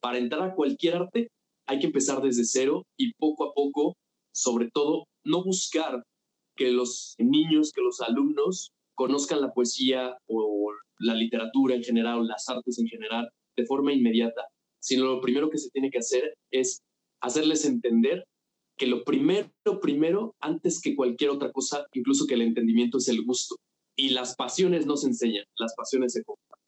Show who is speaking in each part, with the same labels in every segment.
Speaker 1: para entrar a cualquier arte hay que empezar desde cero y poco a poco, sobre todo, no buscar que los niños, que los alumnos conozcan la poesía o la literatura en general las artes en general de forma inmediata, sino lo primero que se tiene que hacer es hacerles entender que lo primero, primero, antes que cualquier otra cosa, incluso que el entendimiento es el gusto. Y las pasiones no se enseñan, las pasiones se comparten.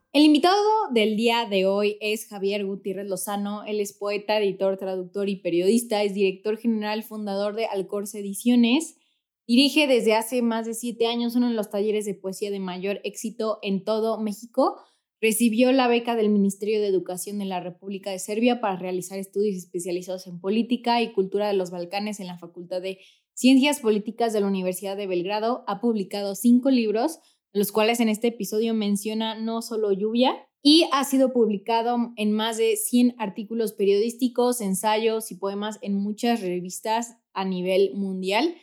Speaker 2: El invitado del día de hoy es Javier Gutiérrez Lozano. Él es poeta, editor, traductor y periodista. Es director general, fundador de Alcorce Ediciones. Dirige desde hace más de siete años uno de los talleres de poesía de mayor éxito en todo México. Recibió la beca del Ministerio de Educación de la República de Serbia para realizar estudios especializados en política y cultura de los Balcanes en la Facultad de Ciencias Políticas de la Universidad de Belgrado, ha publicado cinco libros, los cuales en este episodio menciona no solo lluvia, y ha sido publicado en más de 100 artículos periodísticos, ensayos y poemas en muchas revistas a nivel mundial.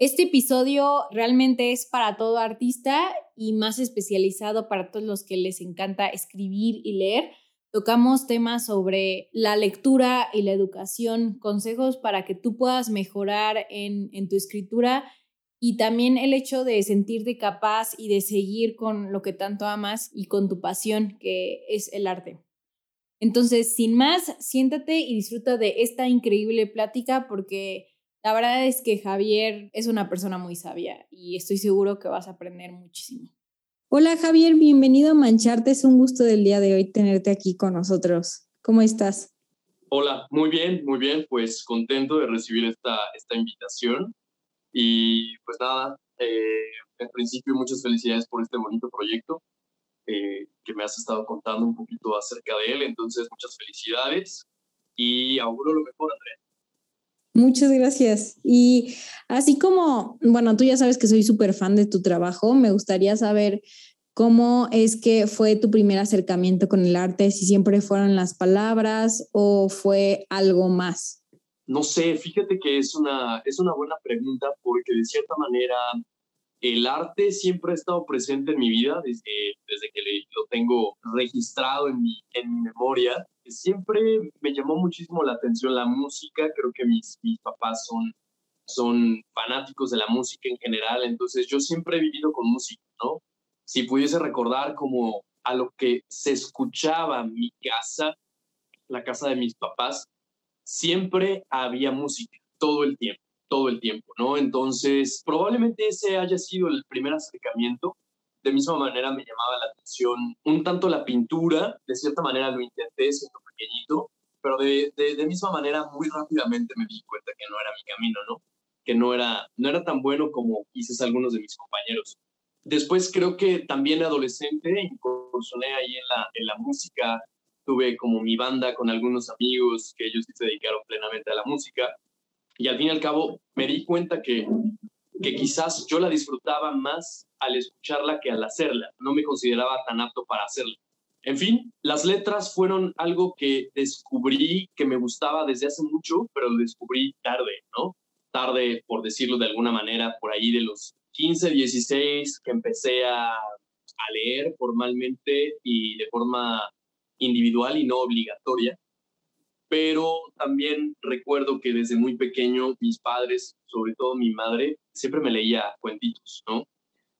Speaker 2: Este episodio realmente es para todo artista y más especializado para todos los que les encanta escribir y leer Tocamos temas sobre la lectura y la educación, consejos para que tú puedas mejorar en, tu escritura y también el hecho de sentirte capaz y de seguir con lo que tanto amas y con tu pasión, que es el arte. Entonces, sin más, siéntate y disfruta de esta increíble plática porque la verdad es que Javier es una persona muy sabia y estoy seguro que vas a aprender muchísimo.
Speaker 3: Hola Javier, bienvenido a Mancharte. Es un gusto del día de hoy tenerte aquí con nosotros. ¿Cómo estás?
Speaker 1: Hola, muy bien, muy bien. Pues contento de recibir esta, esta invitación. Y pues nada, eh, en principio muchas felicidades por este bonito proyecto eh, que me has estado contando un poquito acerca de él. Entonces, muchas felicidades y auguro lo mejor, Andrea.
Speaker 3: Muchas gracias. Y así como, bueno, tú ya sabes que soy súper fan de tu trabajo, me gustaría saber cómo es que fue tu primer acercamiento con el arte, si siempre fueron las palabras o fue algo más.
Speaker 1: No sé, fíjate que es una, es una buena pregunta porque de cierta manera el arte siempre ha estado presente en mi vida desde, desde que lo tengo registrado en mi, en mi memoria siempre me llamó muchísimo la atención la música, creo que mis, mis papás son, son fanáticos de la música en general, entonces yo siempre he vivido con música, ¿no? Si pudiese recordar como a lo que se escuchaba mi casa, la casa de mis papás, siempre había música, todo el tiempo, todo el tiempo, ¿no? Entonces, probablemente ese haya sido el primer acercamiento de misma manera me llamaba la atención un tanto la pintura, de cierta manera lo intenté siendo pequeñito, pero de, de, misma manera muy rápidamente me di cuenta que no era mi camino, ¿no? Que no era, no era tan bueno como quizás algunos de mis compañeros. Después creo que también adolescente incursioné ahí en la, en la música, tuve como mi banda con algunos amigos que ellos sí se dedicaron plenamente a la música y al fin y al cabo me di cuenta que, que quizás yo la disfrutaba más al escucharla que al hacerla. No me consideraba tan apto para hacerla. En fin, las letras fueron algo que descubrí que me gustaba desde hace mucho, pero lo descubrí tarde, ¿no? Tarde, por decirlo de alguna manera, por ahí de los 15, 16, que empecé a, a leer formalmente y de forma individual y no obligatoria. Pero también recuerdo que desde muy pequeño mis padres, sobre todo mi madre, siempre me leía cuentitos, ¿no?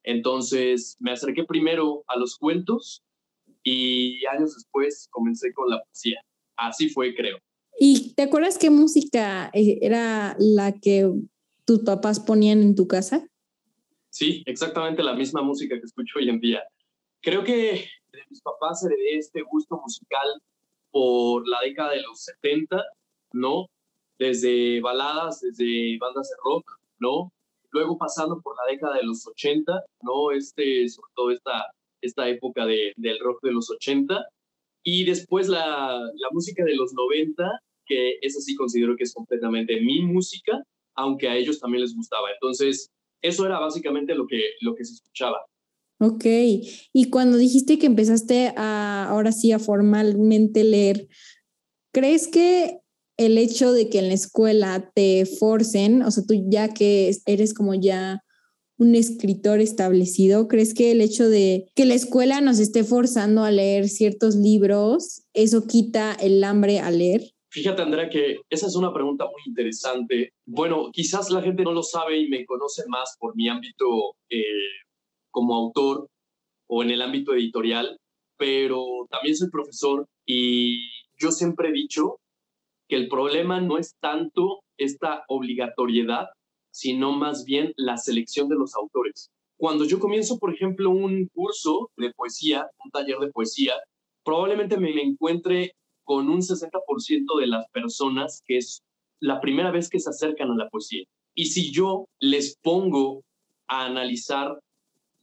Speaker 1: Entonces me acerqué primero a los cuentos y años después comencé con la poesía. Así fue, creo.
Speaker 3: ¿Y te acuerdas qué música eh, era la que tus papás ponían en tu casa?
Speaker 1: Sí, exactamente la misma música que escucho hoy en día. Creo que mis papás heredé este gusto musical por la década de los 70, ¿no? Desde baladas, desde bandas de rock, ¿no? luego pasando por la década de los 80, ¿no? Este, sobre todo esta, esta época de, del rock de los 80, y después la, la música de los 90, que esa sí considero que es completamente mi música, aunque a ellos también les gustaba. Entonces, Eso era básicamente lo que, lo que se escuchaba.
Speaker 3: Ok, y cuando dijiste que empezaste a, ahora sí, a formalmente leer, ¿crees que el hecho de que en la escuela te forcen, o sea, tú ya que eres como ya un escritor establecido, ¿crees que el hecho de que la escuela nos esté forzando a leer ciertos libros, eso quita el hambre a leer?
Speaker 1: Fíjate, Andrea, que esa es una pregunta muy interesante. Bueno, quizás la gente no lo sabe y me conoce más por mi ámbito eh, como autor o en el ámbito editorial, pero también soy profesor y yo siempre he dicho que el problema no es tanto esta obligatoriedad, sino más bien la selección de los autores. Cuando yo comienzo, por ejemplo, un curso de poesía, un taller de poesía, probablemente me encuentre con un 60% de las personas que es la primera vez que se acercan a la poesía. Y si yo les pongo a analizar,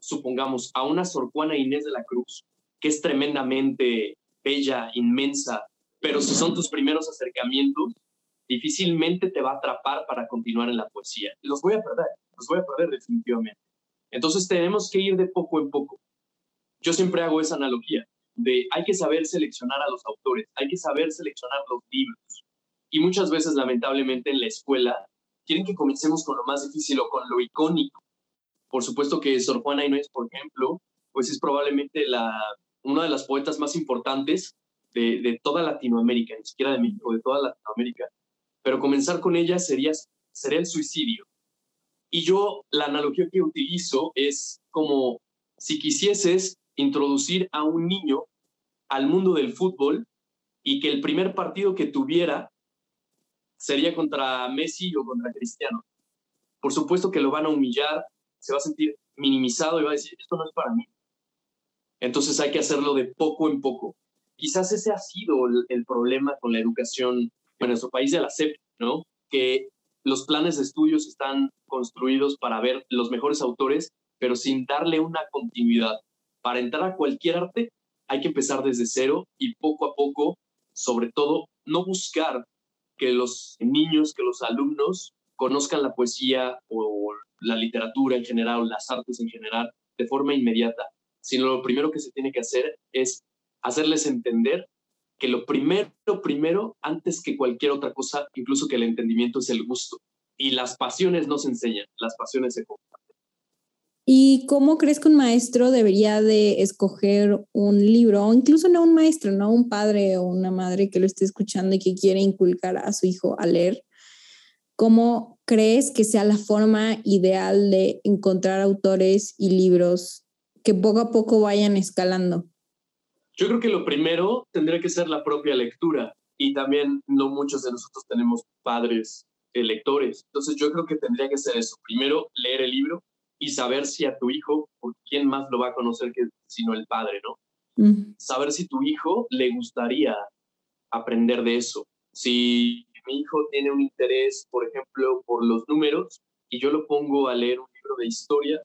Speaker 1: supongamos, a una Sor Juana Inés de la Cruz, que es tremendamente bella, inmensa, pero si son tus primeros acercamientos, difícilmente te va a atrapar para continuar en la poesía. Los voy a perder, los voy a perder definitivamente. Entonces tenemos que ir de poco en poco. Yo siempre hago esa analogía de hay que saber seleccionar a los autores, hay que saber seleccionar los libros. Y muchas veces, lamentablemente, en la escuela quieren que comencemos con lo más difícil o con lo icónico. Por supuesto que Sor Juana Inés, por ejemplo, pues es probablemente la, una de las poetas más importantes de, toda Latinoamérica, ni siquiera de México, de toda Latinoamérica. Pero comenzar con ella sería, sería el suicidio. Y yo la analogía que utilizo es como si quisieses introducir a un niño al mundo del fútbol y que el primer partido que tuviera sería contra Messi o contra Cristiano. Por supuesto que lo van a humillar, se va a sentir minimizado y va a decir, esto no es para mí. Entonces hay que hacerlo de poco en poco. Quizás ese ha sido el, problema con la educación en nuestro país de la CEP, ¿no? Que los planes de estudios están construidos para ver los mejores autores, pero sin darle una continuidad. Para entrar a cualquier arte hay que empezar desde cero y poco a poco, sobre todo, no buscar que los niños, que los alumnos conozcan la poesía o la literatura en general las artes en general de forma inmediata, sino lo primero que se tiene que hacer es hacerles entender que lo primero, primero, antes que cualquier otra cosa, incluso que el entendimiento es el gusto. Y las pasiones no se enseñan, las pasiones se comparten.
Speaker 3: ¿Y cómo crees que un maestro debería de escoger un libro, o incluso no un maestro, no un padre o una madre que lo esté escuchando y que quiere inculcar a su hijo a leer? ¿Cómo crees que sea la forma ideal de encontrar autores y libros que poco a poco vayan escalando?
Speaker 1: Yo creo que lo primero tendría que ser la propia lectura y también no muchos de nosotros tenemos padres lectores. Entonces yo creo que tendría que ser eso. Primero, leer el libro y saber si a tu hijo, por quién más lo va a conocer que sino el padre, ¿no? Saber si tu hijo le gustaría aprender de eso. Si mi hijo tiene un interés, por ejemplo, por los números y yo lo pongo a leer un libro de historia,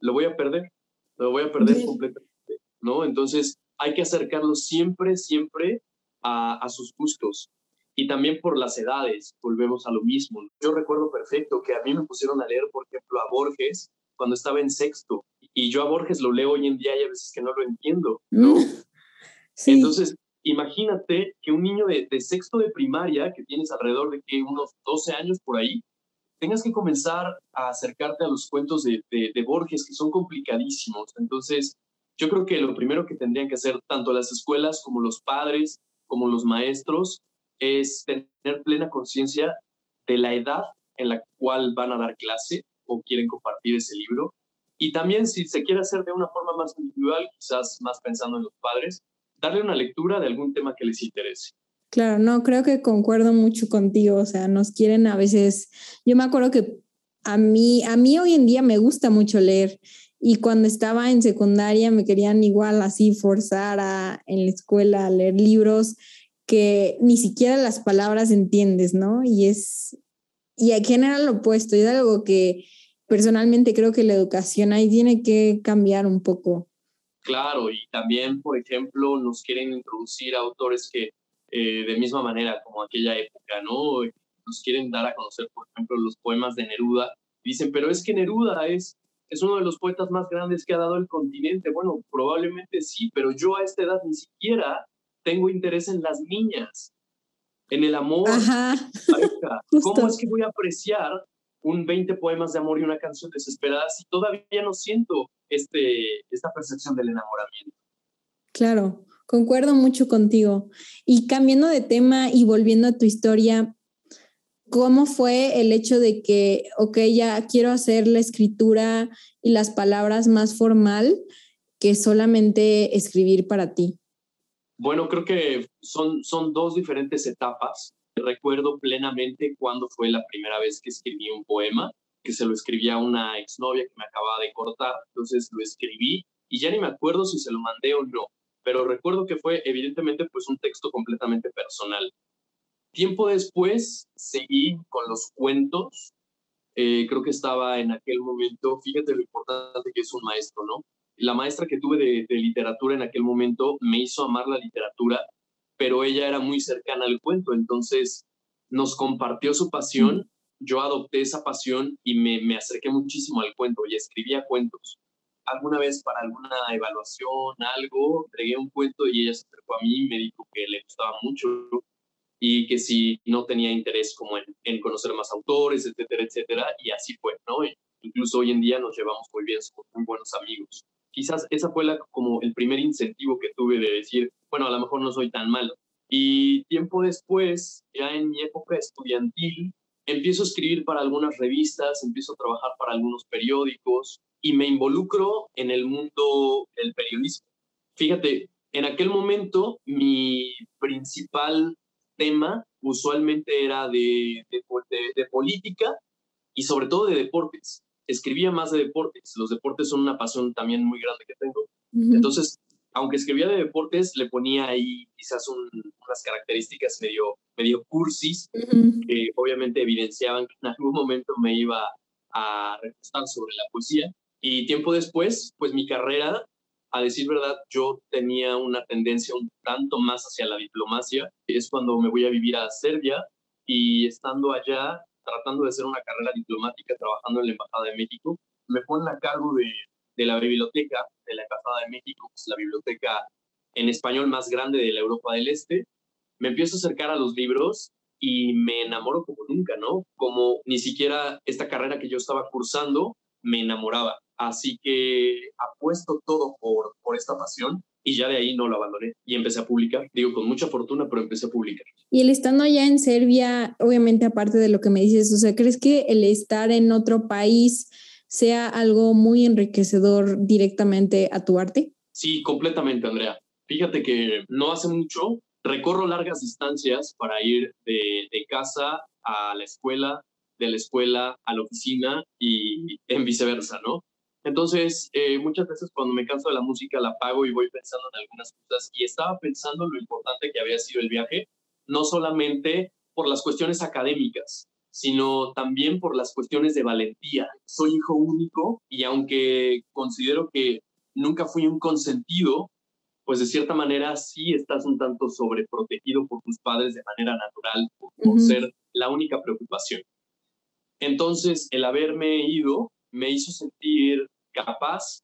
Speaker 1: lo voy a perder, lo voy a perder completamente, ¿no? Entonces, hay que acercarlos siempre, siempre a, sus gustos. Y también por las edades, volvemos a lo mismo. Yo recuerdo perfecto que a mí me pusieron a leer, por ejemplo, a Borges cuando estaba en sexto. Y yo a Borges lo leo hoy en día y a veces que no lo entiendo, ¿no? Mm. Entonces, imagínate que un niño de, sexto de primaria, que tienes alrededor de unos 12 años por ahí, tengas que comenzar a acercarte a los cuentos de Borges, que son complicadísimos. Entonces, yo creo que lo primero que tendrían que hacer tanto las escuelas como los padres, como los maestros, es tener plena conciencia de la edad en la cual van a dar clase o quieren compartir ese libro. Y también si se quiere hacer de una forma más individual, quizás más pensando en los padres, darle una lectura de algún tema que les interese.
Speaker 3: Claro, no, creo que concuerdo mucho contigo, o sea, nos quieren a veces, yo me acuerdo que a mí, a mí hoy en día me gusta mucho leer y cuando estaba en secundaria me querían igual así forzar a, en la escuela a leer libros que ni siquiera las palabras entiendes, ¿no? Y es, y aquí era lo opuesto, es algo que personalmente creo que la educación ahí tiene que cambiar un poco.
Speaker 1: Claro, y también, por ejemplo, nos quieren introducir autores que eh, de misma manera como aquella época, ¿no? Nos quieren dar a conocer, por ejemplo, los poemas de Neruda, Dicen, pero es que Neruda es, es uno de los poetas más grandes que ha dado el continente. Bueno, probablemente sí, pero yo a esta edad ni siquiera tengo interés en las niñas, en el amor. Ajá. ¿Cómo es que voy a apreciar un 20 poemas de amor y una canción desesperada si todavía no siento este, esta percepción del enamoramiento?
Speaker 3: Claro, concuerdo mucho contigo. Y cambiando de tema y volviendo a tu historia, ¿cómo fue el hecho de que, ok, ya quiero hacer la escritura y las palabras más formal que solamente escribir para ti?
Speaker 1: Bueno, creo que son, son dos diferentes etapas. Recuerdo plenamente cuando fue la primera vez que escribí un poema, que se lo escribí a una exnovia que me acababa de cortar, entonces lo escribí y ya ni me acuerdo si se lo mandé o no, pero recuerdo que fue evidentemente pues un texto completamente personal. Tiempo después seguí con los cuentos, eh, creo que estaba en aquel momento, fíjate lo importante que es un maestro, ¿no? La maestra que tuve de, de literatura en aquel momento me hizo amar la literatura pero ella era muy cercana al cuento, entonces nos compartió su pasión, yo adopté esa pasión y me, me acerqué muchísimo al cuento y escribía cuentos. Alguna vez para alguna evaluación, algo, entregué un cuento y ella se acercó a mí y me dijo que le gustaba mucho y que si no tenía interés como en, en conocer más autores, etcétera, etcétera, y así fue, ¿no? incluso hoy en día nos llevamos muy bien, somos muy buenos amigos quizás esa fue la, como el primer incentivo que tuve de decir, bueno, a lo mejor no soy tan malo. Y tiempo después, ya en mi época estudiantil, empiezo a escribir para algunas revistas, empiezo a trabajar para algunos periódicos y me involucro en el mundo del periodismo. Fíjate, en aquel momento mi principal tema usualmente era de, de, de política y sobre todo de deportes escribía más de deportes. Los deportes son una pasión también muy grande que tengo. Entonces, aunque escribía de deportes, le ponía ahí quizás unas características medio, medio cursis, que obviamente evidenciaban que en algún momento me iba a refrescar sobre la poesía. Y tiempo después, pues mi carrera, a decir verdad, yo tenía una tendencia un tanto más hacia la diplomacia. Es cuando me voy a vivir a Serbia y estando allá tratando de hacer una carrera diplomática trabajando en la Embajada de México. Me ponen a cargo de, de la biblioteca de la Embajada de México, que es la biblioteca en español más grande de la Europa del Este. Me empiezo a acercar a los libros y me enamoro como nunca, ¿no? Como ni siquiera esta carrera que yo estaba cursando me enamoraba. Así que apuesto todo por, por esta pasión y ya de ahí no lo abandoné y empecé a publicar. Digo, con mucha fortuna, pero empecé a publicar.
Speaker 3: Y el estando allá en Serbia, obviamente aparte de lo que me dices, o sea, ¿crees que el estar en otro país sea algo muy enriquecedor directamente a tu arte?
Speaker 1: Sí, completamente, Andrea. Fíjate que no hace mucho recorro largas distancias para ir de, de casa a la escuela, de la escuela a la oficina y en viceversa, ¿no? Entonces, eh, muchas veces cuando me canso de la música la apago y voy pensando en algunas cosas y estaba pensando en lo importante que había sido el viaje, no solamente por las cuestiones académicas, sino también por las cuestiones de valentía. Soy hijo único y aunque considero que nunca fui un consentido, pues de cierta manera sí estás un tanto sobreprotegido por tus padres de manera natural, por, ser la única preocupación. Entonces, el haberme ido me hizo sentir capaz,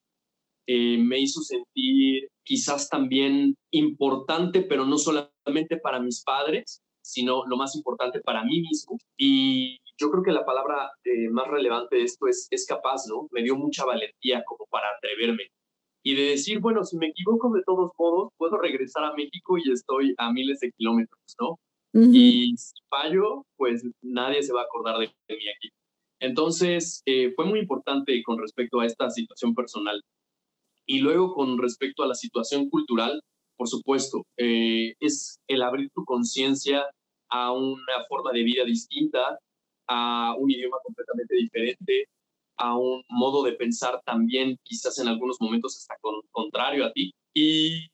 Speaker 1: eh, me hizo sentir quizás también importante, pero no solamente para mis padres, sino lo más importante para mí mismo. Y yo creo que la palabra eh, más relevante de esto es, es capaz, ¿no? Me dio mucha valentía como para atreverme. Y de decir, bueno, si me equivoco de todos modos, puedo regresar a México y estoy a miles de kilómetros, ¿no? Y si fallo, pues nadie se va a acordar de mí aquí. Entonces, eh, fue muy importante con respecto a esta situación personal. Y luego con respecto a la situación cultural, por supuesto, eh, es el abrir tu conciencia a una forma de vida distinta, a un idioma completamente diferente, a un modo de pensar también quizás en algunos momentos hasta contrario a ti. Y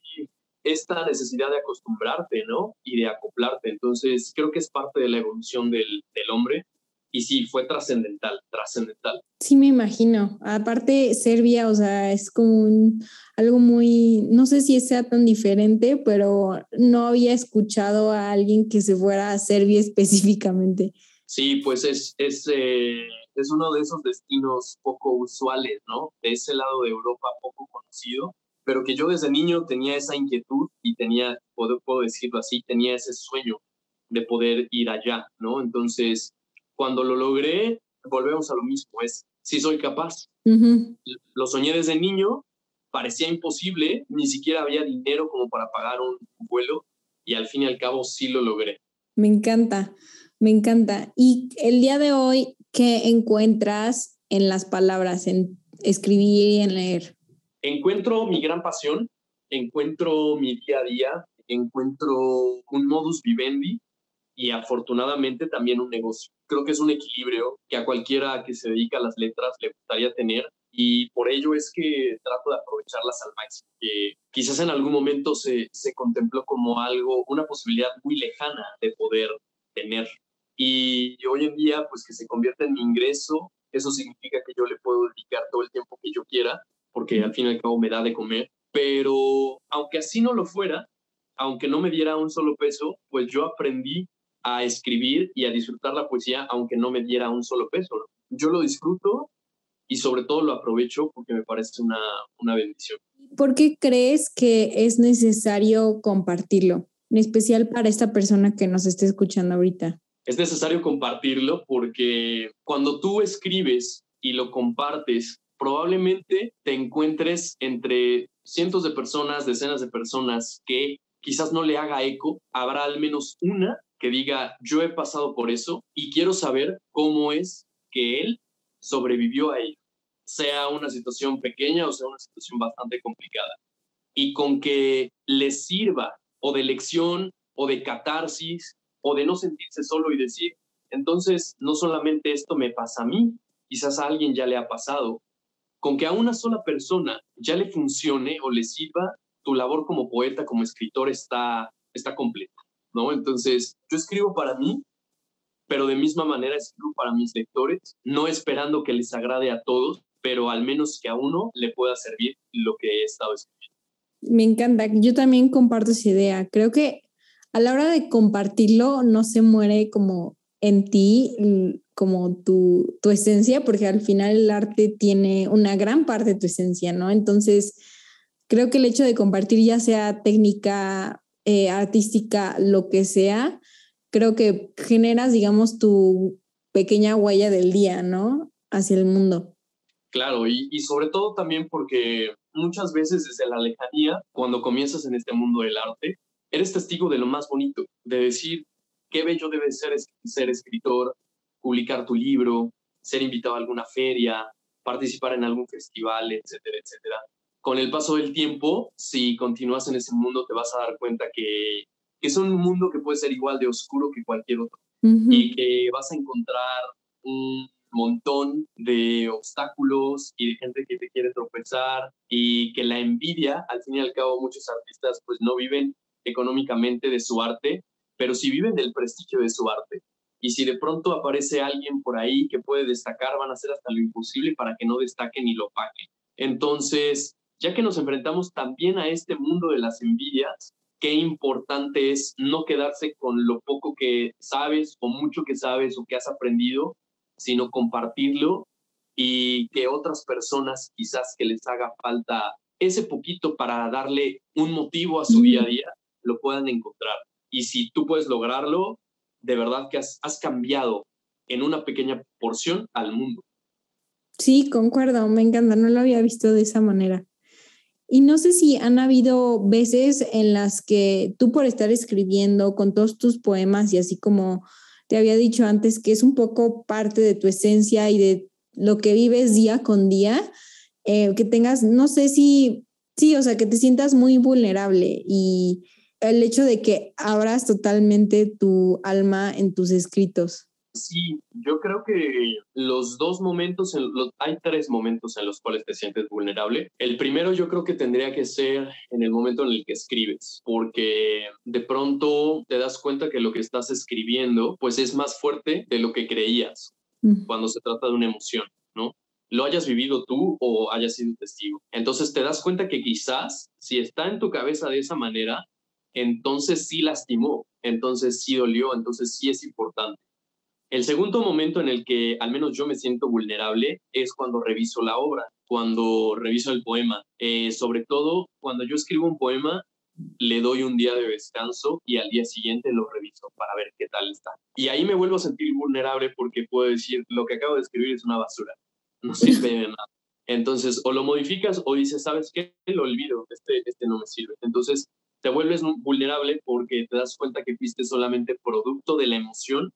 Speaker 1: esta necesidad de acostumbrarte, ¿no? Y de acoplarte. Entonces, creo que es parte de la evolución del, del hombre y sí, fue trascendental, trascendental.
Speaker 3: Sí, me imagino. Aparte, Serbia, o sea, es como un, algo muy, no sé si sea tan diferente, pero no había escuchado a alguien que se fuera a Serbia específicamente.
Speaker 1: Sí, pues es, es, eh, es uno de esos destinos poco usuales, ¿no? De ese lado de Europa poco conocido, pero que yo desde niño tenía esa inquietud y tenía, puedo, puedo decirlo así, tenía ese sueño de poder ir allá, ¿no? Entonces, cuando lo logré, volvemos a lo mismo, es si soy capaz. Lo soñé desde niño, parecía imposible, ni siquiera había dinero como para pagar un vuelo y al fin y al cabo sí lo logré.
Speaker 3: Me encanta, me encanta. Y el día de hoy, ¿qué encuentras en las palabras, en escribir y en leer?
Speaker 1: Encuentro mi gran pasión, encuentro mi día a día, encuentro un modus vivendi y afortunadamente también un negocio. Creo que es un equilibrio que a cualquiera que se dedica a las letras le gustaría tener y por ello es que trato de aprovecharlas al máximo. Que quizás en algún momento se, se contempló como algo, una posibilidad muy lejana de poder tener. Y hoy en día, pues que se convierte en mi ingreso, eso significa que yo le puedo dedicar todo el tiempo que yo quiera, porque al fin y al cabo me da de comer. Pero aunque así no lo fuera, aunque no me diera un solo peso, pues yo aprendí a escribir y a disfrutar la poesía, aunque no me diera un solo peso. Yo lo disfruto y sobre todo lo aprovecho porque me parece una, una bendición.
Speaker 3: ¿Por qué crees que es necesario compartirlo, en especial para esta persona que nos esté escuchando ahorita?
Speaker 1: Es necesario compartirlo porque cuando tú escribes y lo compartes, probablemente te encuentres entre cientos de personas, decenas de personas que quizás no le haga eco, habrá al menos una que diga, yo he pasado por eso y quiero saber cómo es que él sobrevivió a ello sea una situación pequeña o sea una situación bastante complicada. Y con que les sirva o de lección o de catarsis o de no sentirse solo y decir, entonces no solamente esto me pasa a mí, quizás a alguien ya le ha pasado, con que a una sola persona ya le funcione o le sirva, tu labor como poeta, como escritor está, está completa, ¿no? Entonces, yo escribo para mí, pero de misma manera escribo para mis lectores, no esperando que les agrade a todos, pero al menos que a uno le pueda servir lo que he estado escribiendo.
Speaker 3: Me encanta, yo también comparto esa idea. Creo que a la hora de compartirlo no se muere como en ti, como tu, tu esencia, porque al final el arte tiene una gran parte de tu esencia, ¿no? Entonces, creo que el hecho de compartir ya sea técnica, eh, artística, lo que sea, creo que generas, digamos, tu pequeña huella del día, ¿no? Hacia el mundo.
Speaker 1: Claro, y, sobre todo también porque muchas veces desde la lejanía, cuando comienzas en este mundo del arte, eres testigo de lo más bonito, de decir qué bello debe ser ser escritor, publicar tu libro, ser invitado a alguna feria, participar en algún festival, etcétera, etcétera. Con el paso del tiempo, si continúas en ese mundo, te vas a dar cuenta que, que es un mundo que puede ser igual de oscuro que cualquier otro y que vas a encontrar un montón de obstáculos y de gente que te quiere tropezar y que la envidia, al fin y al cabo muchos artistas pues no viven económicamente de su arte, pero sí viven del prestigio de su arte. Y si de pronto aparece alguien por ahí que puede destacar, van a hacer hasta lo imposible para que no destaque ni lo pague. Entonces, ya que nos enfrentamos también a este mundo de las envidias, qué importante es no quedarse con lo poco que sabes o mucho que sabes o que has aprendido, sino compartirlo y que otras personas quizás que les haga falta ese poquito para darle un motivo a su día a día, lo puedan encontrar. Y si tú puedes lograrlo, de verdad que has, has cambiado en una pequeña porción al mundo.
Speaker 3: Sí, concuerdo, me encanta, no lo había visto de esa manera. Y no sé si han habido veces en las que tú por estar escribiendo con todos tus poemas y así como te había dicho antes que es un poco parte de tu esencia y de lo que vives día con día, eh, que tengas, no sé si, sí, o sea, que te sientas muy vulnerable y el hecho de que abras totalmente tu alma en tus escritos.
Speaker 1: Sí, yo creo que los dos momentos, hay tres momentos en los cuales te sientes vulnerable. El primero yo creo que tendría que ser en el momento en el que escribes, porque de pronto te das cuenta que lo que estás escribiendo pues es más fuerte de lo que creías cuando se trata de una emoción, ¿no? Lo hayas vivido tú o hayas sido testigo. Entonces te das cuenta que quizás si está en tu cabeza de esa manera, entonces sí lastimó, entonces sí dolió, entonces sí es importante. El segundo momento en el que al menos yo me siento vulnerable es cuando reviso la obra, cuando reviso el poema. Eh, sobre todo cuando yo escribo un poema, le doy un día de descanso y al día siguiente lo reviso para ver qué tal está. Y ahí me vuelvo a sentir vulnerable porque puedo decir, lo que acabo de escribir es una basura, no sirve de nada. Entonces, o lo modificas o dices, ¿sabes qué? Lo olvido, este, este no me sirve. Entonces, te vuelves vulnerable porque te das cuenta que fuiste solamente producto de la emoción,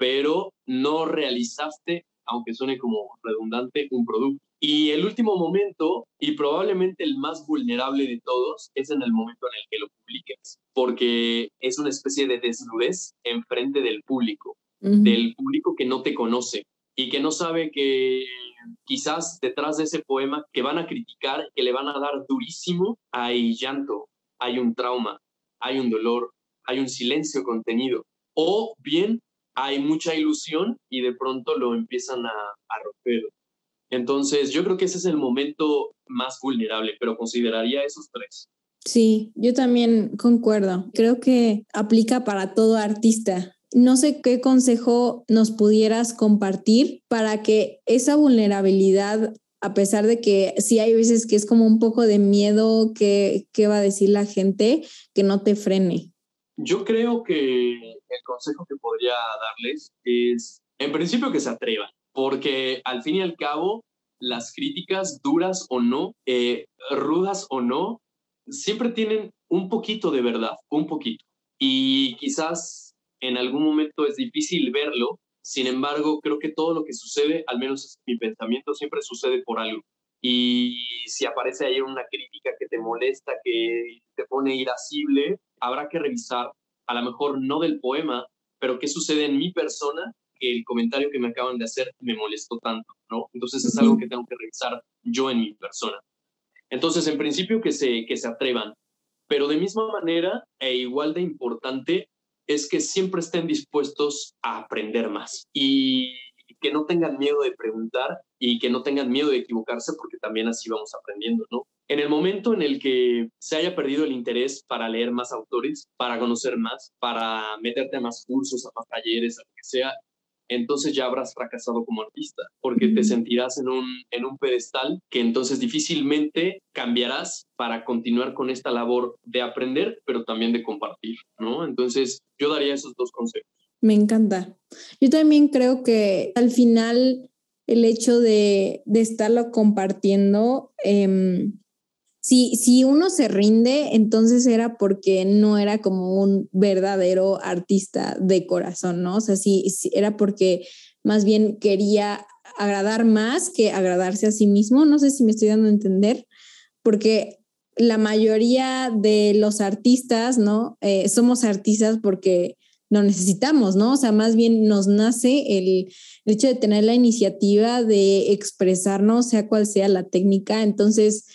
Speaker 1: pero no realizaste, aunque suene como redundante, un producto. Y el último momento, y probablemente el más vulnerable de todos, es en el momento en el que lo publiques, porque es una especie de desnudez enfrente del público, del público que no te conoce y que no sabe que quizás detrás de ese poema que van a criticar, que le van a dar durísimo, hay llanto, hay un trauma, hay un dolor, hay un silencio contenido. O bien hay mucha ilusión y de pronto lo empiezan a, a romper. Entonces, yo creo que ese es el momento más vulnerable, pero consideraría esos tres.
Speaker 3: Sí, yo también concuerdo. Creo que aplica para todo artista. No sé qué consejo nos pudieras compartir para que esa vulnerabilidad, a pesar de que sí hay veces que es como un poco de miedo que, qué va a decir la gente, que no te frene.
Speaker 1: Yo creo que el consejo que podría darles es, en principio, que se atrevan porque al fin y al cabo, las críticas duras o no, eh, rudas o no, siempre tienen un poquito de verdad, un poquito. Y quizás en algún momento es difícil verlo, sin embargo, creo que todo lo que sucede, al menos es mi pensamiento, siempre sucede por algo. Y si aparece ahí una crítica que te molesta, que te pone irascible, habrá que revisar, a lo mejor no del poema, pero qué sucede en mi persona el comentario que me acaban de hacer me molestó tanto, ¿no? Entonces es algo que tengo que revisar yo en mi persona. Entonces, en principio, que se, que se atrevan, pero de misma manera e igual de importante es que siempre estén dispuestos a aprender más y que no tengan miedo de preguntar y que no tengan miedo de equivocarse porque también así vamos aprendiendo, ¿no? En el momento en el que se haya perdido el interés para leer más autores, para conocer más, para meterte a más cursos, a más talleres, a lo que sea, entonces ya habrás fracasado como artista, porque te sentirás en un, en un pedestal que entonces difícilmente cambiarás para continuar con esta labor de aprender, pero también de compartir, ¿no? Entonces yo daría esos dos consejos.
Speaker 3: Me encanta. Yo también creo que al final el hecho de, de estarlo compartiendo eh, si, uno se rinde, entonces era porque no era como un verdadero artista de corazón, ¿no? O sea, sí, era porque más bien quería agradar más que agradarse a sí mismo. No sé si me estoy dando a entender, porque la mayoría de los artistas, ¿no? Eh, somos artistas porque lo necesitamos, ¿no? O sea, más bien nos nace el, el, hecho de tener la iniciativa de expresarnos, sea cual sea la técnica. Entonces,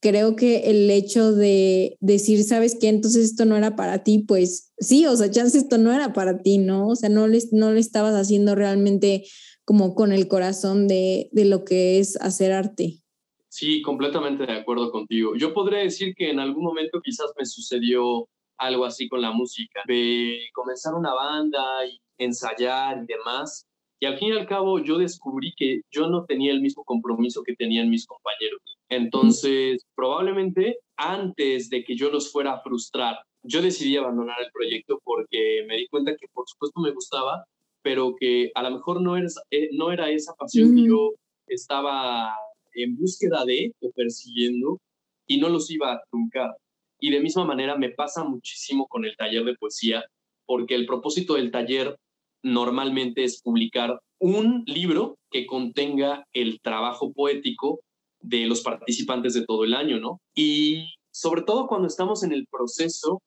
Speaker 3: creo que el hecho de decir, ¿sabes qué? Entonces esto no era para ti, pues sí, o sea, chance esto no era para ti, ¿no? O sea, no le, no le estabas haciendo realmente como con el corazón de, de lo que es hacer arte.
Speaker 1: Sí, completamente de acuerdo contigo. Yo podría decir que en algún momento quizás me sucedió algo así con la música, de comenzar una banda y ensayar y demás. Y al fin y al cabo yo descubrí que yo no tenía el mismo compromiso que tenían mis compañeros entonces, probablemente antes de que yo los fuera a frustrar, yo decidí abandonar el proyecto porque me di cuenta que por supuesto me gustaba, pero que a lo mejor no era, eh, no era esa pasión que yo estaba en búsqueda de o persiguiendo y no los iba a truncar. Y de misma manera me pasa muchísimo con el taller de poesía, porque el propósito del taller normalmente es publicar un libro que contenga el trabajo poético de los participantes de todo el año, ¿no? Y sobre todo cuando estamos en el proceso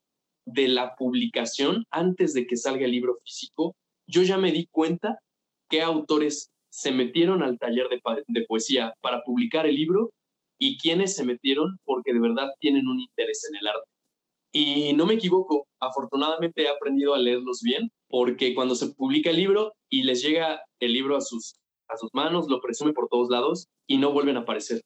Speaker 1: de la publicación, antes de que salga el libro físico, yo ya me di cuenta qué autores se metieron al taller de, de poesía para publicar el libro y quiénes se metieron porque de verdad tienen un interés en el arte. Y no me equivoco, afortunadamente he aprendido a leerlos bien, porque cuando se publica el libro y les llega el libro a sus a sus manos, lo presume por todos lados y no vuelven a aparecer.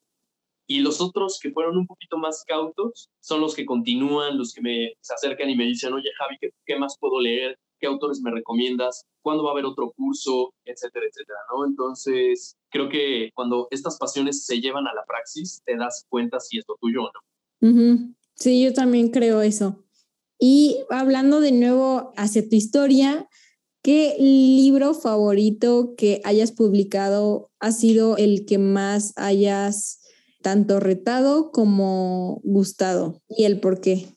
Speaker 1: Y los otros que fueron un poquito más cautos son los que continúan, los que me se acercan y me dicen, oye Javi, ¿qué, más puedo leer? ¿Qué autores me recomiendas? cuándo va a haber otro curso, etcétera, etcétera, ¿no? Entonces, creo que cuando estas pasiones se llevan a la praxis, te das cuenta si es lo tuyo o
Speaker 3: no. Sí, yo también creo eso. Y hablando de nuevo hacia tu historia, ¿qué libro favorito que hayas publicado ha sido el que más hayas tanto retado como gustado? ¿Y el por qué?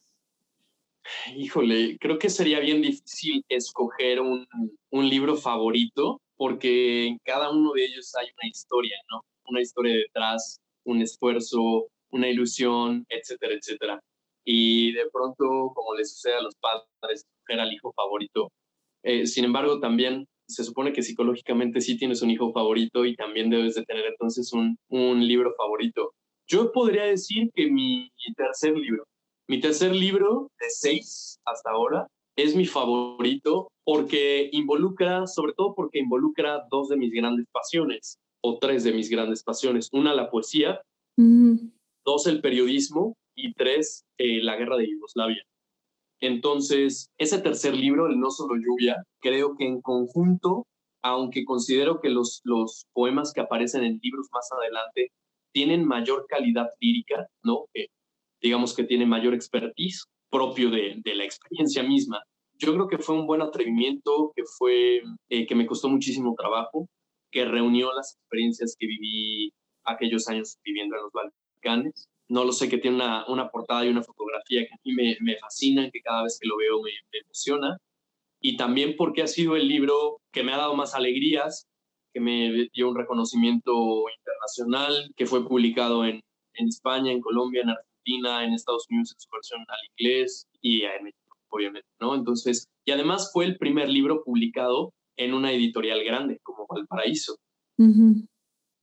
Speaker 1: Híjole, creo que sería bien difícil escoger un, un libro favorito porque en cada uno de ellos hay una historia, ¿no? Una historia detrás, un esfuerzo, una ilusión, etcétera, etcétera. Y de pronto, como le sucede a los padres, escoger al hijo favorito. Eh, sin embargo, también se supone que psicológicamente sí tienes un hijo favorito y también debes de tener entonces un, un libro favorito. Yo podría decir que mi tercer libro, mi tercer libro, de seis hasta ahora, es mi favorito porque involucra, sobre todo porque involucra dos de mis grandes pasiones, o tres de mis grandes pasiones. Una, la poesía, dos, el periodismo, y tres, eh, la guerra de Yugoslavia. Entonces, ese tercer libro, el No Solo Lluvia, creo que en conjunto, aunque considero que los, los poemas que aparecen en libros más adelante tienen mayor calidad lírica, ¿no? Digamos que tiene mayor expertise propio de, la experiencia misma. Yo creo que fue un buen atrevimiento, que fue, eh, que me costó muchísimo trabajo, que reunió las experiencias que viví aquellos años viviendo en los Balcanes. No lo sé, que tiene una, una portada y una fotografía que a mí me, me fascina, que cada vez que lo veo me, me emociona. Y también porque ha sido el libro que me ha dado más alegrías, que me dio un reconocimiento internacional, que fue publicado en, en España, en Colombia, en Argentina en Estados Unidos en su versión al inglés y en México, obviamente, ¿no? Entonces, y además fue el primer libro publicado en una editorial grande como Valparaíso.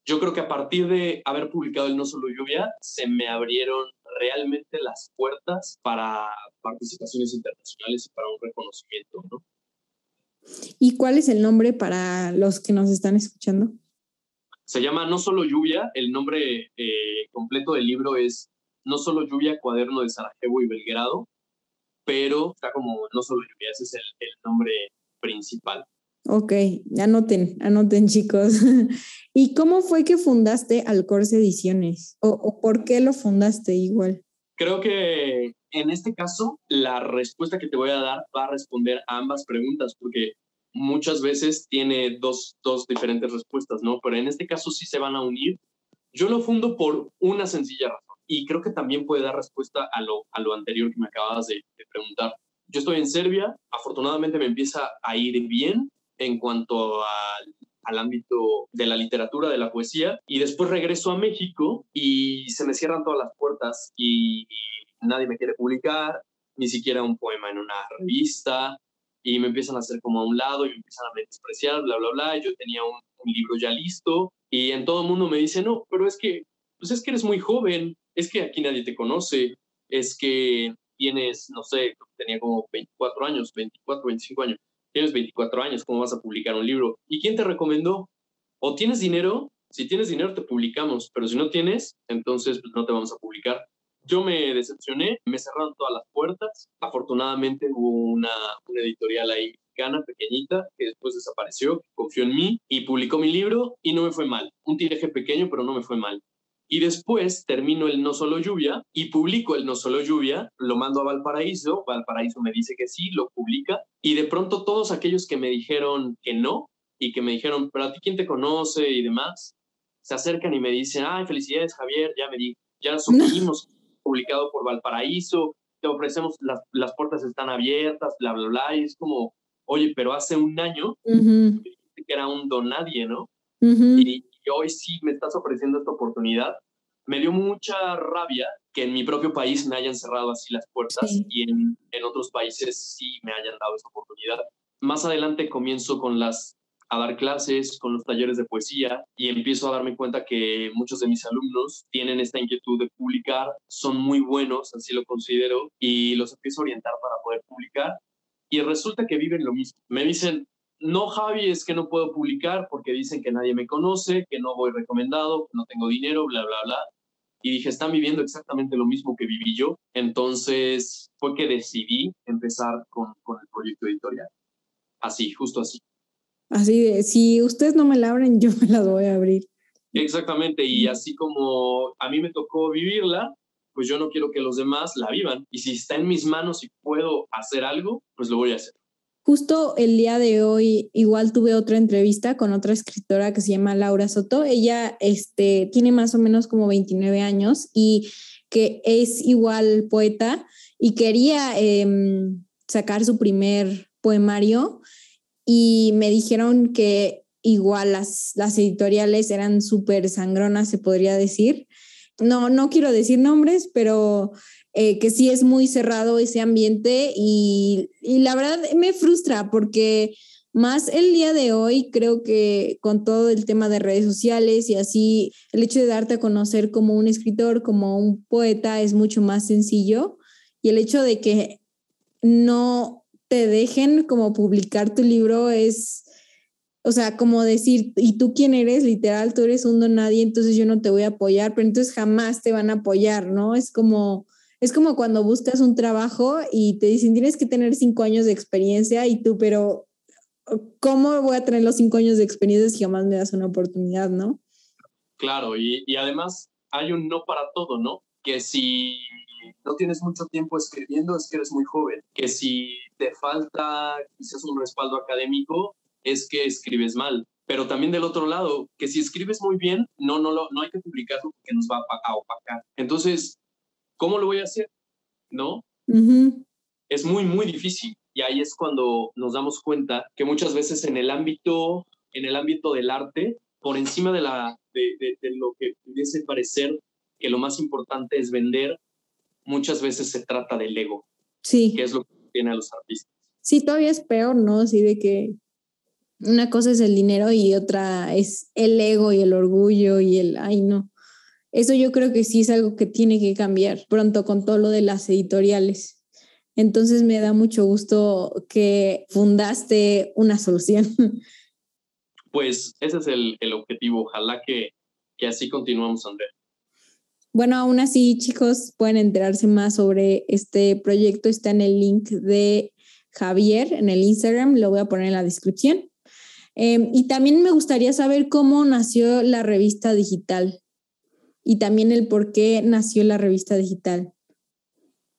Speaker 1: Yo creo que a partir de haber publicado el No Solo Lluvia, se me abrieron realmente las puertas para participaciones internacionales y para un reconocimiento, ¿no?
Speaker 3: ¿Y cuál es el nombre para los que nos están escuchando?
Speaker 1: Se llama No Solo Lluvia, el nombre eh, completo del libro es no solo Lluvia, Cuaderno de Sarajevo y Belgrado, pero está como no solo Lluvia, ese es el, nombre principal.
Speaker 3: Ok, anoten, anoten chicos. ¿Y cómo fue que fundaste Alcorce Ediciones? ¿O, ¿O, por qué lo fundaste igual?
Speaker 1: Creo que en este caso la respuesta que te voy a dar va a responder a ambas preguntas porque muchas veces tiene dos, dos diferentes respuestas, ¿no? Pero en este caso sí se van a unir. Yo lo fundo por una sencilla razón y creo que también puede dar respuesta a lo, a lo anterior que me acababas de, preguntar. Yo estoy en Serbia, afortunadamente me empieza a ir bien en cuanto al, al ámbito de la literatura, de la poesía, y después regreso a México y se me cierran todas las puertas y, nadie me quiere publicar, ni siquiera un poema en una revista, y me empiezan a hacer como a un lado y me empiezan a despreciar, bla, bla, bla. Yo tenía un, un libro ya listo y en todo el mundo me dice, no, pero es que, pues es que eres muy joven, es que aquí nadie te conoce, es que tienes, no sé, tenía como 24 años, 24, 25 años, tienes 24 años, ¿cómo vas a publicar un libro? ¿Y quién te recomendó? ¿O tienes dinero? Si tienes dinero te publicamos, pero si no tienes, entonces pues, no te vamos a publicar. Yo me decepcioné, me cerraron todas las puertas. Afortunadamente hubo una, editorial ahí mexicana, pequeñita, que después desapareció, confió en mí y publicó mi libro y no me fue mal. Un tiraje pequeño, pero no me fue mal. Y después termino el No Solo Lluvia y publico el No Solo Lluvia, lo mando a Valparaíso, Valparaíso me dice que sí, lo publica, y de pronto todos aquellos que me dijeron que no y que me dijeron, pero a ti quién te conoce y demás, se acercan y me dicen, ay, felicidades Javier, ya me di, ya supimos, publicado por Valparaíso, te ofrecemos, las, las puertas están abiertas, bla, bla, bla, y es como, oye, pero hace un año que era un don nadie, ¿no? y, y hoy sí me estás ofreciendo esta oportunidad. Me dio mucha rabia que en mi propio país me hayan cerrado así las puertas y en, en otros países sí me hayan dado esa oportunidad. Más adelante comienzo con las a dar clases, con los talleres de poesía y empiezo a darme cuenta que muchos de mis alumnos tienen esta inquietud de publicar, son muy buenos, así lo considero, y los empiezo a orientar para poder publicar y resulta que viven lo mismo. Me dicen, no, Javi, es que no puedo publicar porque dicen que nadie me conoce, que no voy recomendado, que no tengo dinero, bla, bla, bla. Y dije, están viviendo exactamente lo mismo que viví yo. Entonces fue que decidí empezar con, con el proyecto editorial. Así, justo así.
Speaker 3: Así de, si ustedes no me la abren, yo me las voy a abrir.
Speaker 1: Exactamente, y así como a mí me tocó vivirla, pues yo no quiero que los demás la vivan. Y si está en mis manos y puedo hacer algo, pues lo voy a hacer.
Speaker 3: Justo el día de hoy, igual tuve otra entrevista con otra escritora que se llama Laura Soto. Ella este, tiene más o menos como 29 años y que es igual poeta y quería em, sacar su primer poemario y me dijeron que igual las, las editoriales eran súper sangronas, se podría decir. No, no quiero decir nombres, pero eh, que sí es muy cerrado ese ambiente y, y la verdad me frustra porque más el día de hoy creo que con todo el tema de redes sociales y así, el hecho de darte a conocer como un escritor, como un poeta es mucho más sencillo y el hecho de que no te dejen como publicar tu libro es, o sea, como decir, ¿y tú quién eres? Literal, tú eres un don nadie, entonces yo no te voy a apoyar, pero entonces jamás te van a apoyar, ¿no? Es como, es como cuando buscas un trabajo y te dicen, tienes que tener cinco años de experiencia y tú, pero ¿cómo voy a tener los cinco años de experiencia si jamás me das una oportunidad, no?
Speaker 1: Claro, y, y además hay un no para todo, ¿no? Que si no tienes mucho tiempo escribiendo es que eres muy joven, que si te falta quizás un respaldo académico es que escribes mal. Pero también del otro lado, que si escribes muy bien, no, no, no hay que publicarlo porque nos va a opacar. Entonces, ¿cómo lo voy a hacer? ¿No? Es muy, muy difícil. Y ahí es cuando nos damos cuenta que muchas veces en el ámbito, en el ámbito del arte, por encima de, la, de, de lo que pudiese parecer que lo más importante es vender, muchas veces se trata del ego.
Speaker 3: Sí.
Speaker 1: Que es lo que tiene a los artistas.
Speaker 3: Sí, todavía es peor, ¿no? Así de que una cosa es el dinero y otra es el ego y el orgullo y el, ay, no. Eso yo creo que sí es algo que tiene que cambiar pronto con todo lo de las editoriales. Entonces me da mucho gusto que fundaste una solución.
Speaker 1: Pues ese es el, el objetivo. Ojalá que, que así continuamos, Andrea.
Speaker 3: Bueno, aún así, chicos, pueden enterarse más sobre este proyecto. Está en el link de Javier en el Instagram, lo voy a poner en la descripción. Em, y también me gustaría saber cómo nació la revista digital y también el por qué nació la revista digital.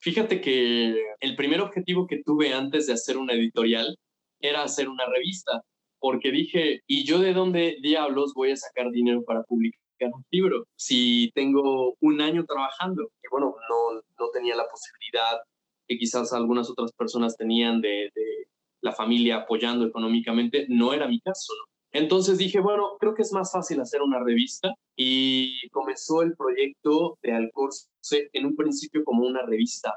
Speaker 1: Fíjate que el primer objetivo que tuve antes de hacer una editorial era hacer una revista, porque dije, ¿y yo de dónde diablos voy a sacar dinero para publicar? un libro. Si tengo un año trabajando, que bueno, no, no tenía la posibilidad que quizás algunas otras personas tenían de, de la familia apoyando económicamente, no era mi caso, ¿no? Entonces dije, bueno, creo que es más fácil hacer una revista y comenzó el proyecto de Alcorce en un principio como una revista.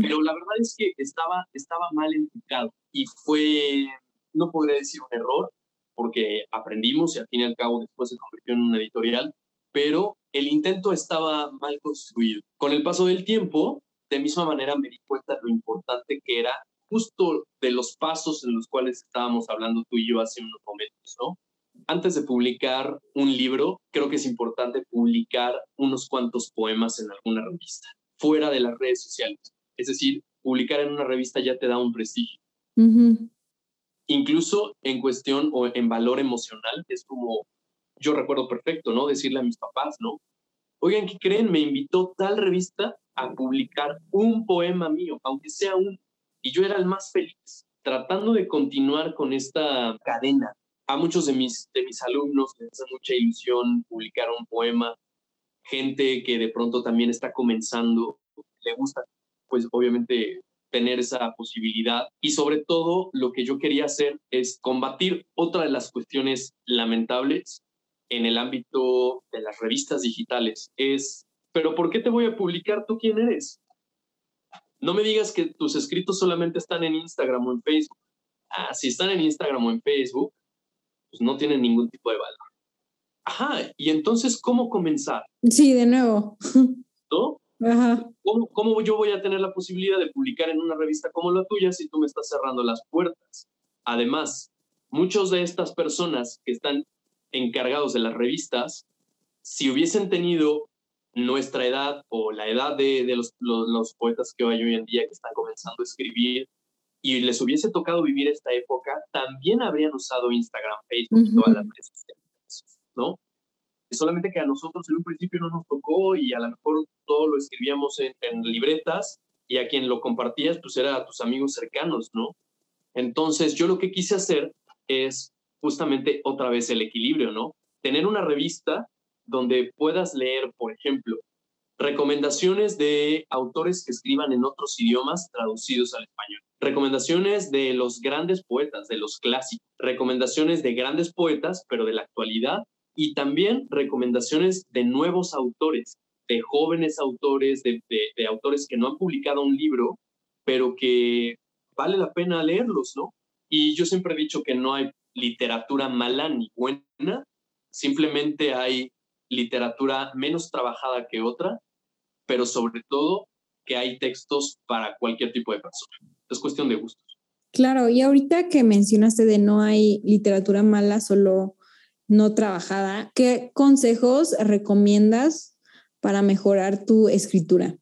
Speaker 1: Pero la verdad es que estaba, estaba mal enfocado y fue, no podría decir un error, porque aprendimos y al fin y al cabo después se convirtió en una editorial, pero el intento estaba mal construido. Con el paso del tiempo, de misma manera me di cuenta de lo importante que era justo de los pasos en los cuales estábamos hablando tú y yo hace unos momentos, ¿no? Antes de publicar un libro, creo que es importante publicar unos cuantos poemas en alguna revista, fuera de las redes sociales. Es decir, publicar en una revista ya te da un prestigio incluso en cuestión o en valor emocional, es como, yo recuerdo perfecto, ¿no? Decirle a mis papás, ¿no? Oigan, ¿qué creen? Me invitó tal revista a publicar un poema mío, aunque sea un, y yo era el más feliz, tratando de continuar con esta cadena. A muchos de mis, de mis alumnos les hace mucha ilusión publicar un poema, gente que de pronto también está comenzando, le gusta, pues obviamente tener esa posibilidad. Y sobre todo, lo que yo quería hacer es combatir otra de las cuestiones lamentables en el ámbito de las revistas digitales. Es, pero ¿por qué te voy a publicar tú quién eres? No me digas que tus escritos solamente están en Instagram o en Facebook. Ah, si están en Instagram o en Facebook, pues no tienen ningún tipo de valor. Ajá, y entonces, ¿cómo comenzar?
Speaker 3: Sí, de nuevo.
Speaker 1: ¿No? ¿Cómo, yo voy a tener la posibilidad de publicar en una revista como la tuya si tú me estás cerrando las puertas? Además, muchos de estas personas que están encargados de las revistas, si hubiesen tenido nuestra edad o la edad de, los, los, poetas que hay hoy en día que están comenzando a escribir y les hubiese tocado vivir esta época, también habrían usado Instagram, Facebook, todas las redes sociales, ¿no? Solamente que a nosotros en un principio no nos tocó y a lo mejor todo lo escribíamos en, en libretas y a quien lo compartías pues era a tus amigos cercanos, ¿no? Entonces yo lo que quise hacer es justamente otra vez el equilibrio, ¿no? Tener una revista donde puedas leer, por ejemplo, recomendaciones de autores que escriban en otros idiomas traducidos al español, recomendaciones de los grandes poetas, de los clásicos, recomendaciones de grandes poetas, pero de la actualidad, y también recomendaciones de nuevos autores, de jóvenes autores, de, autores que no han publicado un libro, pero que vale la pena leerlos, ¿no? Y yo siempre he dicho que no hay literatura mala ni buena, simplemente hay literatura menos trabajada que otra, pero sobre todo que hay textos para cualquier tipo de persona. Es cuestión de gustos.
Speaker 3: Claro, y ahorita que mencionaste de no hay literatura mala, solo no trabajada, ¿qué consejos recomiendas para mejorar tu escritura?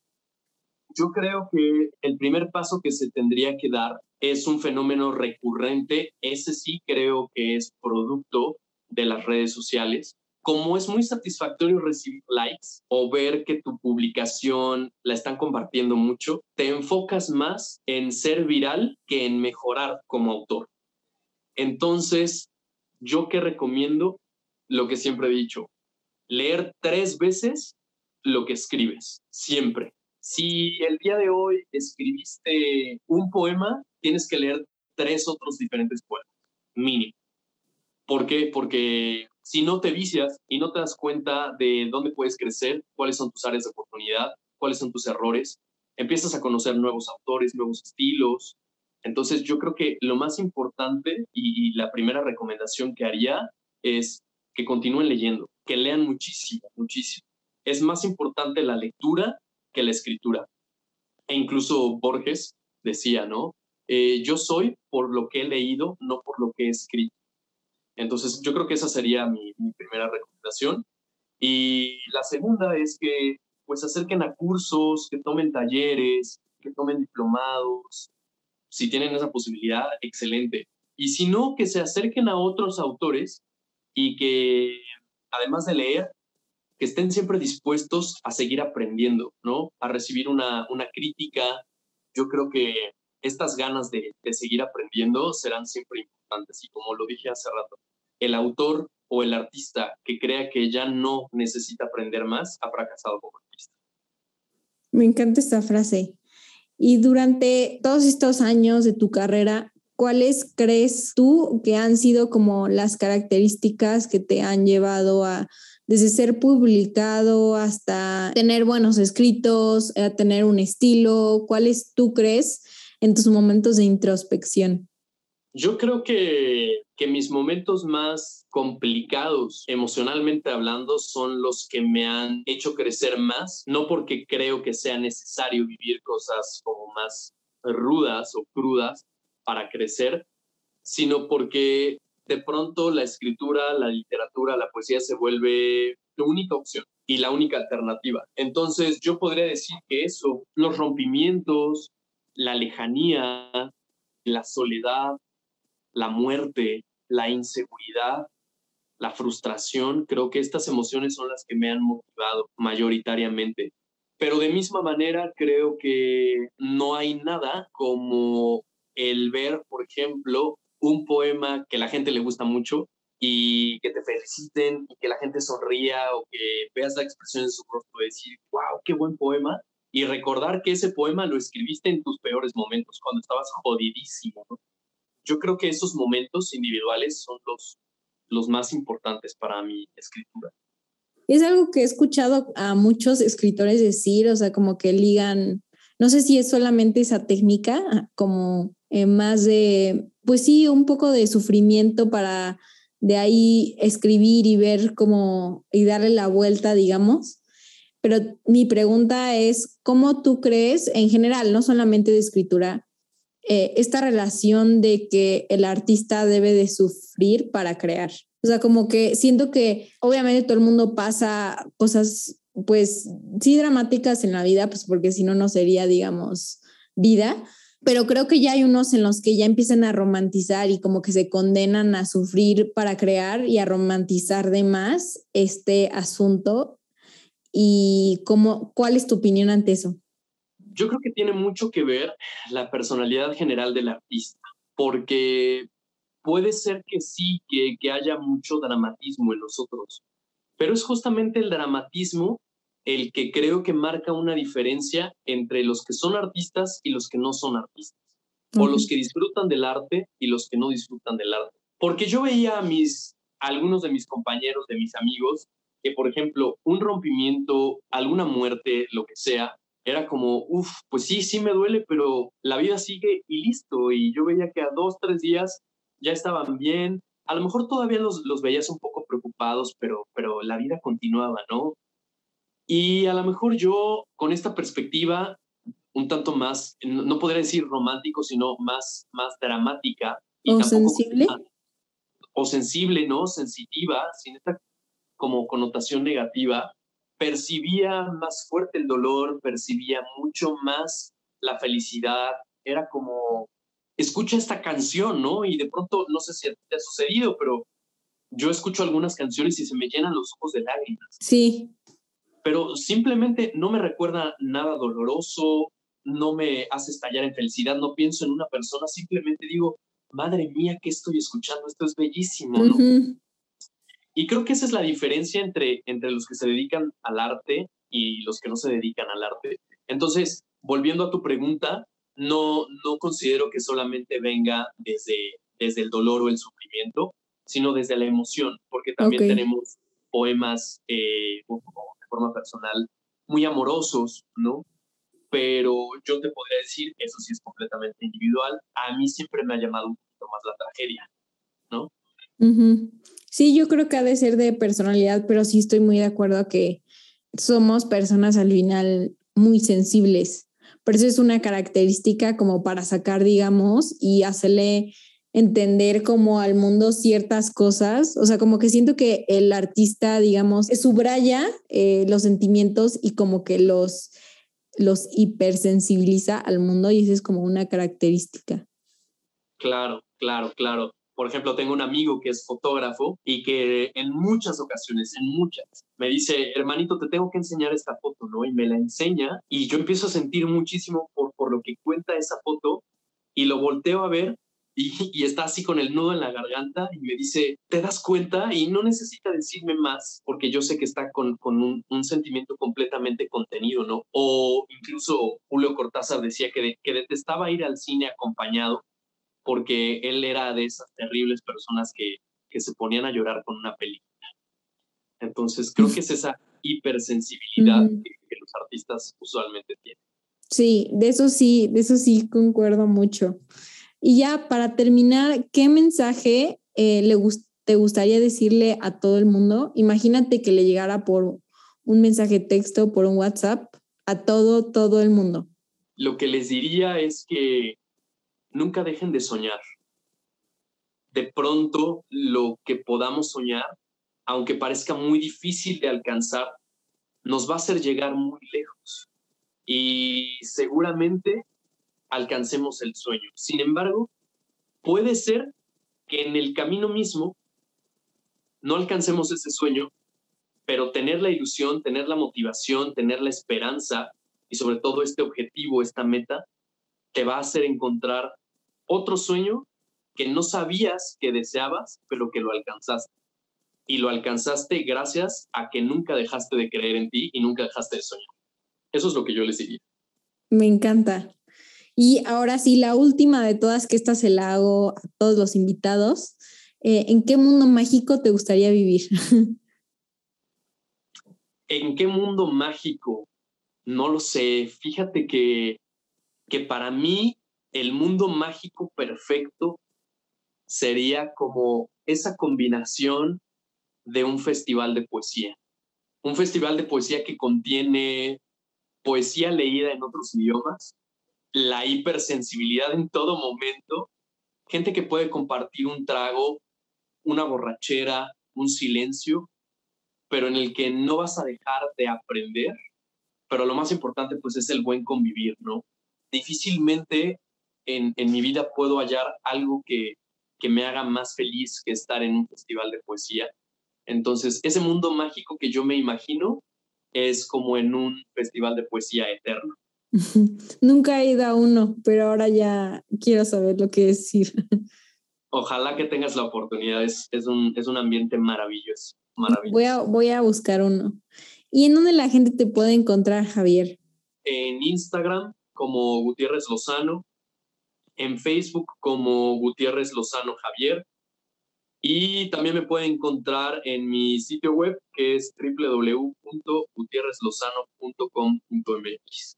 Speaker 1: Yo creo que el primer paso que se tendría que dar es un fenómeno recurrente. Ese sí creo que es producto de las redes sociales. Como es muy satisfactorio recibir likes o ver que tu publicación la están compartiendo mucho, te enfocas más en ser viral que en mejorar como autor. Entonces, yo que recomiendo lo que siempre he dicho, leer tres veces lo que escribes, siempre. Si el día de hoy escribiste un poema, tienes que leer tres otros diferentes poemas, mínimo. ¿Por qué? Porque si no te vicias y no te das cuenta de dónde puedes crecer, cuáles son tus áreas de oportunidad, cuáles son tus errores, empiezas a conocer nuevos autores, nuevos estilos. Entonces yo creo que lo más importante y, la primera recomendación que haría es que continúen leyendo, que lean muchísimo, muchísimo. Es más importante la lectura que la escritura. E incluso Borges decía, ¿no? Eh, yo soy por lo que he leído, no por lo que he escrito. Entonces, yo creo que esa sería mi, primera recomendación. Y la segunda es que, pues, se acerquen a cursos, que tomen talleres, que tomen diplomados. Si tienen esa posibilidad, excelente. Y si no, que se acerquen a otros autores y que, además de leer, que estén siempre dispuestos a seguir aprendiendo, ¿no? A recibir una, una crítica. Yo creo que estas ganas de, de, seguir aprendiendo serán siempre importantes. Y como lo dije hace rato, el autor o el artista que crea que ya no necesita aprender más ha fracasado como artista.
Speaker 3: Me encanta esta frase. Y durante todos estos años de tu carrera, ¿cuáles crees tú que han sido como las características que te han llevado a desde ser publicado hasta tener buenos escritos, a tener un estilo? ¿Cuáles tú crees en tus momentos de introspección?
Speaker 1: Yo creo que, que mis momentos más complicados emocionalmente hablando son los que me han hecho crecer más, no porque creo que sea necesario vivir cosas como más rudas o crudas para crecer, sino porque de pronto la escritura, la literatura, la poesía se vuelve la única opción y la única alternativa. Entonces yo podría decir que eso, los rompimientos, la lejanía, la soledad, la muerte, la inseguridad, la frustración, creo que estas emociones son las que me han motivado mayoritariamente. Pero de misma manera creo que no hay nada como el ver, por ejemplo, un poema que la gente le gusta mucho y que te feliciten y que la gente sonría o que veas la expresión en su rostro de decir, wow, qué buen poema. Y recordar que ese poema lo escribiste en tus peores momentos, cuando estabas jodidísimo. Yo creo que esos momentos individuales son los, los más importantes para mi escritura.
Speaker 3: Es algo que he escuchado a muchos escritores decir, o sea, como que ligan, no sé si es solamente esa técnica, como eh, más de pues sí, un poco de sufrimiento para de ahí escribir y ver cómo y darle la vuelta, digamos. Pero mi pregunta es, ¿cómo tú crees en general, no solamente de escritura, eh, esta relación de que el artista debe de sufrir para crear? O sea, como que siento que obviamente todo el mundo pasa cosas, pues sí, dramáticas en la vida, pues porque si no, no sería, digamos, vida pero creo que ya hay unos en los que ya empiezan a romantizar y como que se condenan a sufrir para crear y a romantizar de más este asunto. ¿Y cómo, cuál es tu opinión ante eso?
Speaker 1: Yo creo que tiene mucho que ver la personalidad general del artista, porque puede ser que sí, que, que haya mucho dramatismo en nosotros, pero es justamente el dramatismo el que creo que marca una diferencia entre los que son artistas y los que no son artistas, o los que disfrutan del arte y los que no disfrutan del arte. Porque yo veía a mis, algunos de mis compañeros, de mis amigos, que por ejemplo, un rompimiento, alguna muerte, lo que sea, era como, uff, pues sí, sí me duele, pero la vida sigue y listo. Y yo veía que a dos, tres días ya estaban bien. A lo mejor todavía los, los veías un poco preocupados, pero, pero la vida continuaba, ¿no? Y a lo mejor yo, con esta perspectiva, un tanto más, no podría decir romántico, sino más, más dramática.
Speaker 3: ¿O sensible?
Speaker 1: o sensible, ¿no? Sensitiva, sin esta como connotación negativa, percibía más fuerte el dolor, percibía mucho más la felicidad, era como, escucha esta canción, ¿no? Y de pronto, no sé si te ha sucedido, pero yo escucho algunas canciones y se me llenan los ojos de lágrimas.
Speaker 3: Sí
Speaker 1: pero simplemente no me recuerda nada doloroso, no me hace estallar en felicidad, no pienso en una persona, simplemente digo, madre mía, ¿qué estoy escuchando? Esto es bellísimo, Y creo que esa es la diferencia entre, entre los que se dedican al arte y los que no se dedican al arte. Entonces, volviendo a tu pregunta, no, no considero que solamente venga desde, desde el dolor o el sufrimiento, sino desde la emoción, porque también tenemos poemas eh, forma personal muy amorosos, ¿no? Pero yo te podría decir, eso sí es completamente individual, a mí siempre me ha llamado un poquito más la tragedia, ¿no?
Speaker 3: Sí, yo creo que ha de ser de personalidad, pero sí estoy muy de acuerdo que somos personas al final muy sensibles. Pero eso es una característica como para sacar, digamos, y hacerle entender como al mundo ciertas cosas, o sea, como que siento que el artista, digamos, subraya eh, los sentimientos y como que los, los hipersensibiliza al mundo y esa es como una característica.
Speaker 1: Claro, claro, claro. Por ejemplo, tengo un amigo que es fotógrafo y que en muchas ocasiones, en muchas, me dice, hermanito, te tengo que enseñar esta foto, ¿no? Y me la enseña y yo empiezo a sentir muchísimo por, por lo que cuenta esa foto y lo volteo a ver y, está así con el nudo en la garganta y me dice, ¿te das cuenta? Y no necesita decirme más porque yo sé que está con, con un, sentimiento completamente contenido, ¿no? O incluso Julio Cortázar decía que, que detestaba ir al cine acompañado porque él era de esas terribles personas que, que se ponían a llorar con una película. Entonces creo que es esa hipersensibilidad que, que los artistas usualmente tienen.
Speaker 3: Sí, de eso sí, de eso sí concuerdo mucho. Y ya para terminar, ¿qué mensaje eh, le te gustaría decirle a todo el mundo? Imagínate que le llegara por un mensaje texto, por un WhatsApp, a todo, todo el mundo.
Speaker 1: Lo que les diría es que nunca dejen de soñar. De pronto, lo que podamos soñar, aunque parezca muy difícil de alcanzar, nos va a hacer llegar muy lejos. Y seguramente alcancemos el sueño. Sin embargo, puede ser que en el camino mismo no alcancemos ese sueño, pero tener la ilusión, tener la motivación, tener la esperanza y sobre todo este objetivo, esta meta, te va a hacer encontrar otro sueño que no sabías que deseabas, pero que lo alcanzaste. Y lo alcanzaste gracias a que nunca dejaste de creer en ti y nunca dejaste de soñar. Eso es lo que yo les diría.
Speaker 3: Me encanta. Y ahora sí, la última de todas, que esta se la hago a todos los invitados. Eh, ¿En qué mundo mágico te gustaría vivir?
Speaker 1: ¿En qué mundo mágico? No lo sé. Fíjate que, que para mí el mundo mágico perfecto sería como esa combinación de un festival de poesía. Un festival de poesía que contiene poesía leída en otros idiomas, la hipersensibilidad en todo momento, gente que puede compartir un trago, una borrachera, un silencio, pero en el que no vas a dejar de aprender, pero lo más importante pues es el buen convivir, ¿no? Difícilmente en, en mi vida puedo hallar algo que, que me haga más feliz que estar en un festival de poesía. Entonces, ese mundo mágico que yo me imagino es como en un festival de poesía eterno.
Speaker 4: Nunca he ido a uno, pero ahora ya quiero saber lo que es ir.
Speaker 1: Ojalá que tengas la oportunidad, es, es, un, es un ambiente maravilloso. maravilloso.
Speaker 4: Voy, a, voy a buscar uno. ¿Y en dónde la gente te puede encontrar, Javier?
Speaker 1: En Instagram como Gutiérrez Lozano, en Facebook como Gutiérrez Lozano Javier y también me pueden encontrar en mi sitio web que es www.gutierrezlozano.com.mx.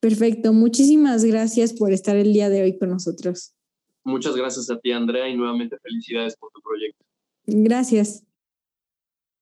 Speaker 4: Perfecto, muchísimas gracias por estar el día de hoy con nosotros.
Speaker 1: Muchas gracias a ti, Andrea, y nuevamente felicidades por tu proyecto.
Speaker 4: Gracias.